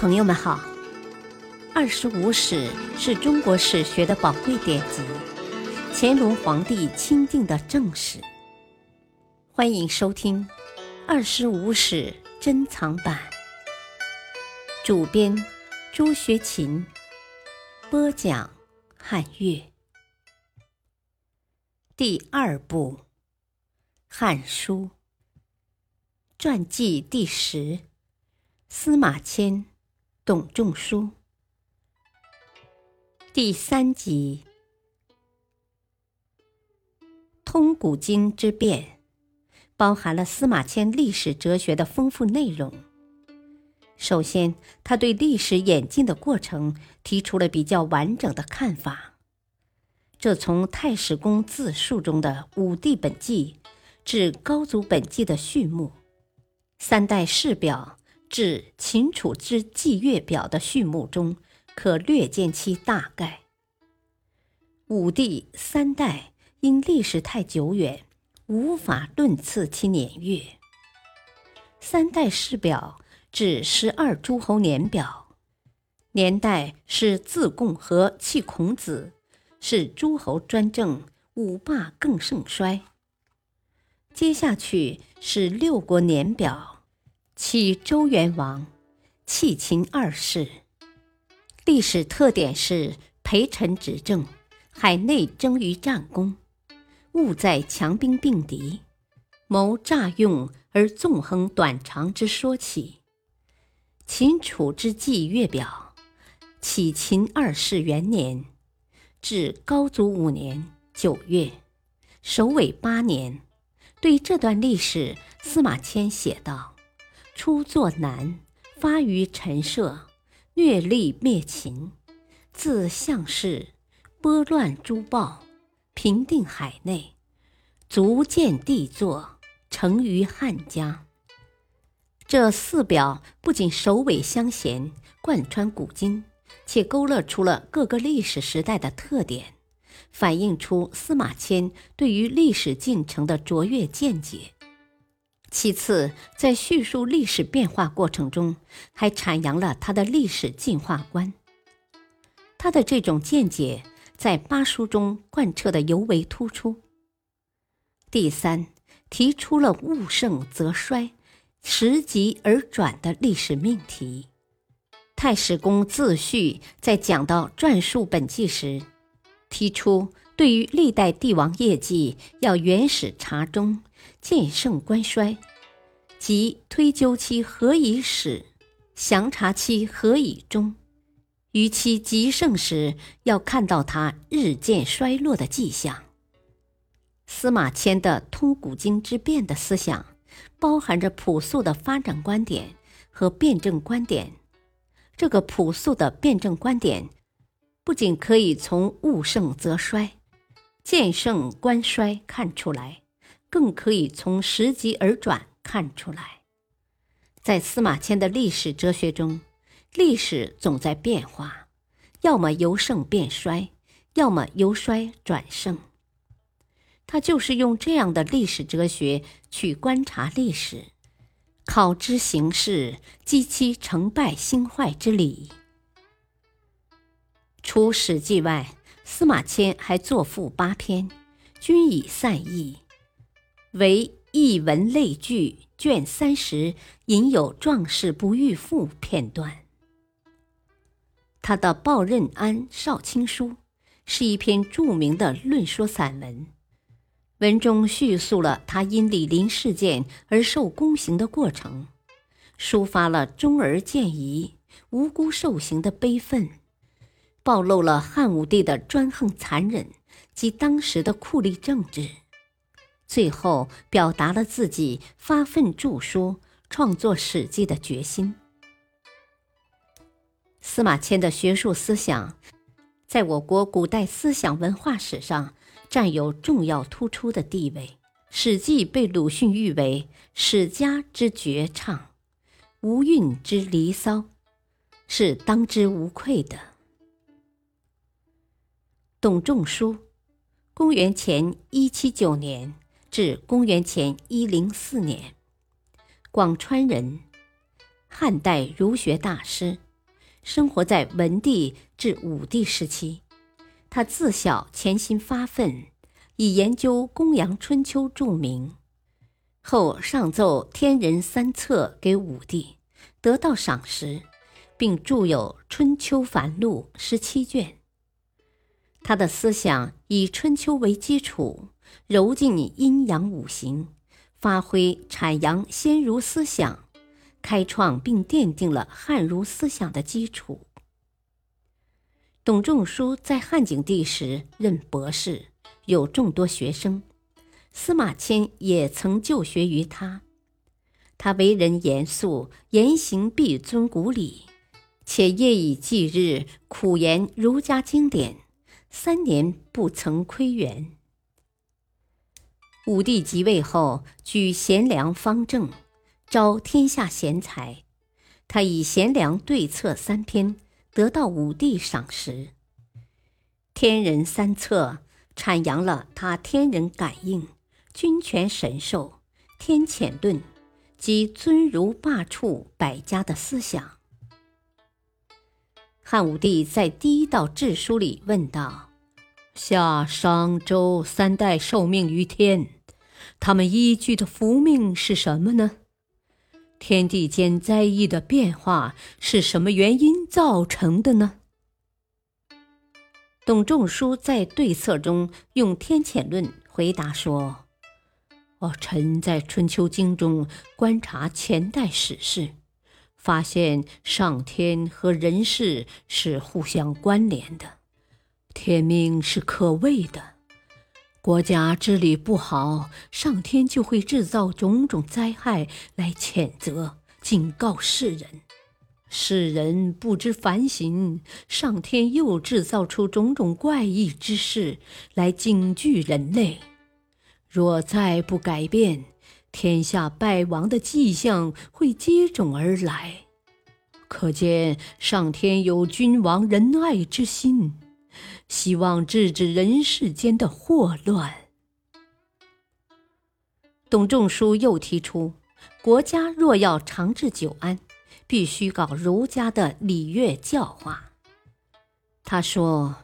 朋友们好，《二十五史》是中国史学的宝贵典籍，乾隆皇帝钦定的正史。欢迎收听《二十五史珍藏版》，主编朱学勤，播讲汉乐。第二部《汉书》传记第十，司马迁。董仲舒第三集《通古今之变》包含了司马迁历史哲学的丰富内容。首先，他对历史演进的过程提出了比较完整的看法。这从太史公自述中的武帝本纪至高祖本纪的序幕，三代世表。至秦楚之纪月表的序幕中，可略见其大概。武帝三代因历史太久远，无法论次其年月。三代世表至十二诸侯年表，年代是自贡和弃孔子，是诸侯专政，五霸更盛衰。接下去是六国年表。起周元王，弃秦二世。历史特点是陪臣执政，海内争于战功，务在强兵并敌，谋诈用而纵横短长之说起。秦楚之际月表，启秦二世元年至高祖五年九月，首尾八年。对这段历史，司马迁写道。初作难，发于陈涉，虐力灭秦，自项氏，拨乱诸暴，平定海内，足见帝作，成于汉家。这四表不仅首尾相衔，贯穿古今，且勾勒出了各个历史时代的特点，反映出司马迁对于历史进程的卓越见解。其次，在叙述历史变化过程中，还阐扬了他的历史进化观。他的这种见解在八书中贯彻的尤为突出。第三，提出了“物盛则衰，时极而转”的历史命题。太史公自序在讲到传述本纪时，提出对于历代帝王业绩要原始查中。见盛观衰，即推究其何以始，详察其何以终。于其极盛时，要看到它日渐衰落的迹象。司马迁的通古今之变的思想，包含着朴素的发展观点和辩证观点。这个朴素的辩证观点，不仅可以从物盛则衰，见盛观衰看出来。更可以从时极而转看出来，在司马迁的历史哲学中，历史总在变化，要么由盛变衰，要么由衰转盛。他就是用这样的历史哲学去观察历史，考之形势，积其成败兴坏之理。除《史记》外，司马迁还作赋八篇，均已散佚。为《艺文类聚》卷三十引有“壮士不遇赋”片段。他的《报任安少卿书》是一篇著名的论说散文，文中叙述了他因李林事件而受宫刑的过程，抒发了忠儿见疑、无辜受刑的悲愤，暴露了汉武帝的专横残忍及当时的酷吏政治。最后表达了自己发奋著书、创作《史记》的决心。司马迁的学术思想，在我国古代思想文化史上占有重要突出的地位。《史记》被鲁迅誉为史家之绝唱，无韵之离骚，是当之无愧的。董仲舒，公元前一七九年。至公元前一零四年，广川人，汉代儒学大师，生活在文帝至武帝时期。他自小潜心发奋，以研究公羊春秋著名。后上奏《天人三策》给武帝，得到赏识，并著有《春秋繁露》十七卷。他的思想以春秋为基础，揉进阴阳五行，发挥阐扬先儒思想，开创并奠定了汉儒思想的基础。董仲舒在汉景帝时任博士，有众多学生。司马迁也曾就学于他。他为人严肃，言行必遵古礼，且夜以继日苦研儒家经典，三年不曾窥园。武帝即位后，举贤良方正，招天下贤才。他以贤良对策三篇，得到武帝赏识。《天人三策》阐扬了他天人感应。君权神授、天谴论及尊儒罢黜百家的思想。汉武帝在第一道制书里问道：“夏、商、周三代受命于天，他们依据的福命是什么呢？天地间灾异的变化是什么原因造成的呢？”董仲舒在对策中用天谴论回答说。哦，臣在《春秋经》中观察前代史事，发现上天和人世是互相关联的，天命是可畏的。国家治理不好，上天就会制造种种灾害来谴责、警告世人；世人不知反省，上天又制造出种种怪异之事来警惧人类。若再不改变，天下败亡的迹象会接踵而来。可见上天有君王仁爱之心，希望制止人世间的祸乱。董仲舒又提出，国家若要长治久安，必须搞儒家的礼乐教化。他说。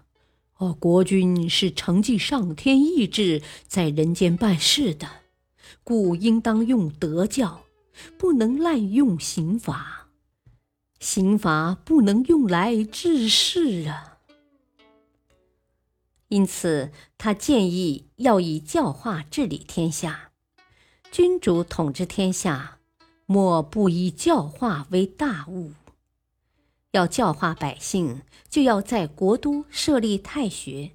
哦，国君是承继上天意志在人间办事的，故应当用德教，不能滥用刑罚。刑罚不能用来治世啊。因此，他建议要以教化治理天下。君主统治天下，莫不以教化为大务。要教化百姓，就要在国都设立太学，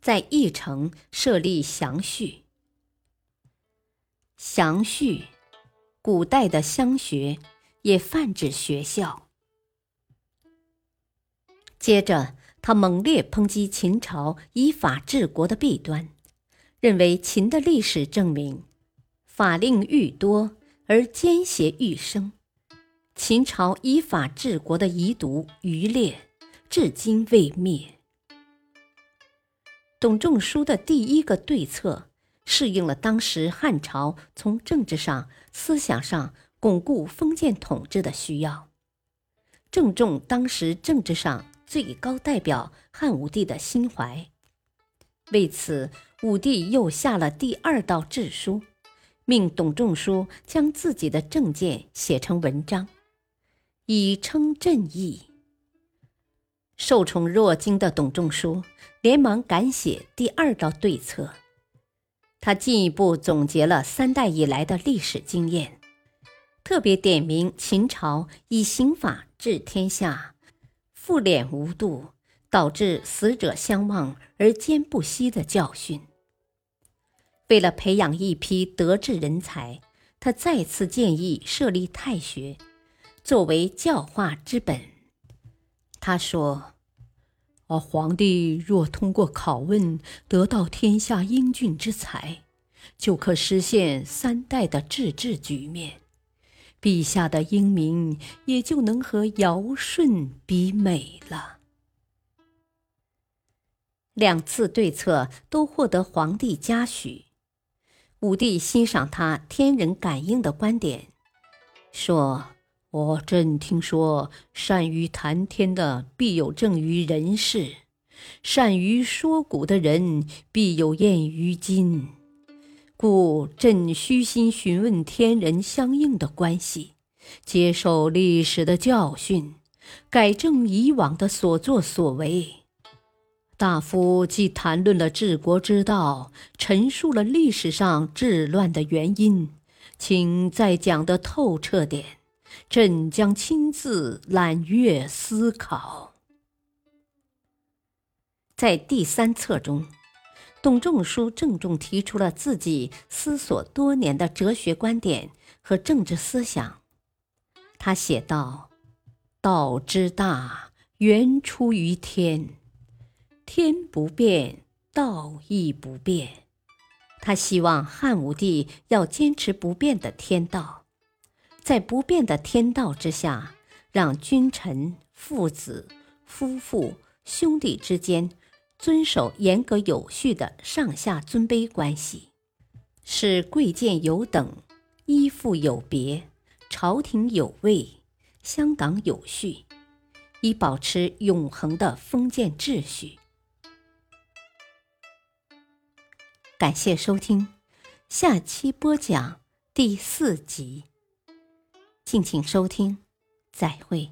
在邑城设立祥序。祥序，古代的乡学，也泛指学校。接着，他猛烈抨击秦朝依法治国的弊端，认为秦的历史证明，法令愈多而奸邪愈生。秦朝依法治国的遗毒余烈，至今未灭。董仲舒的第一个对策，适应了当时汉朝从政治上、思想上巩固封建统治的需要，正中当时政治上最高代表汉武帝的心怀。为此，武帝又下了第二道制书，命董仲舒将自己的政见写成文章。以称朕意。受宠若惊的董仲舒连忙赶写第二道对策。他进一步总结了三代以来的历史经验，特别点明秦朝以刑法治天下，复敛无度，导致死者相望而奸不息的教训。为了培养一批德智人才，他再次建议设立太学。作为教化之本，他说：“而，皇帝若通过拷问得到天下英俊之才，就可实现三代的治治局面，陛下的英明也就能和尧舜比美了。”两次对策都获得皇帝嘉许，武帝欣赏他天人感应的观点，说。我朕听说，善于谈天的必有正于人事，善于说古的人必有验于今。故朕虚心询问天人相应的关系，接受历史的教训，改正以往的所作所为。大夫既谈论了治国之道，陈述了历史上治乱的原因，请再讲得透彻点。朕将亲自揽阅思考。在第三册中，董仲舒郑重提出了自己思索多年的哲学观点和政治思想。他写道：“道之大，源出于天，天不变，道亦不变。”他希望汉武帝要坚持不变的天道。在不变的天道之下，让君臣、父子、夫妇、兄弟之间遵守严格有序的上下尊卑关系，使贵贱有等、依附有别、朝廷有位、乡党有序，以保持永恒的封建秩序。感谢收听，下期播讲第四集。敬请收听，再会。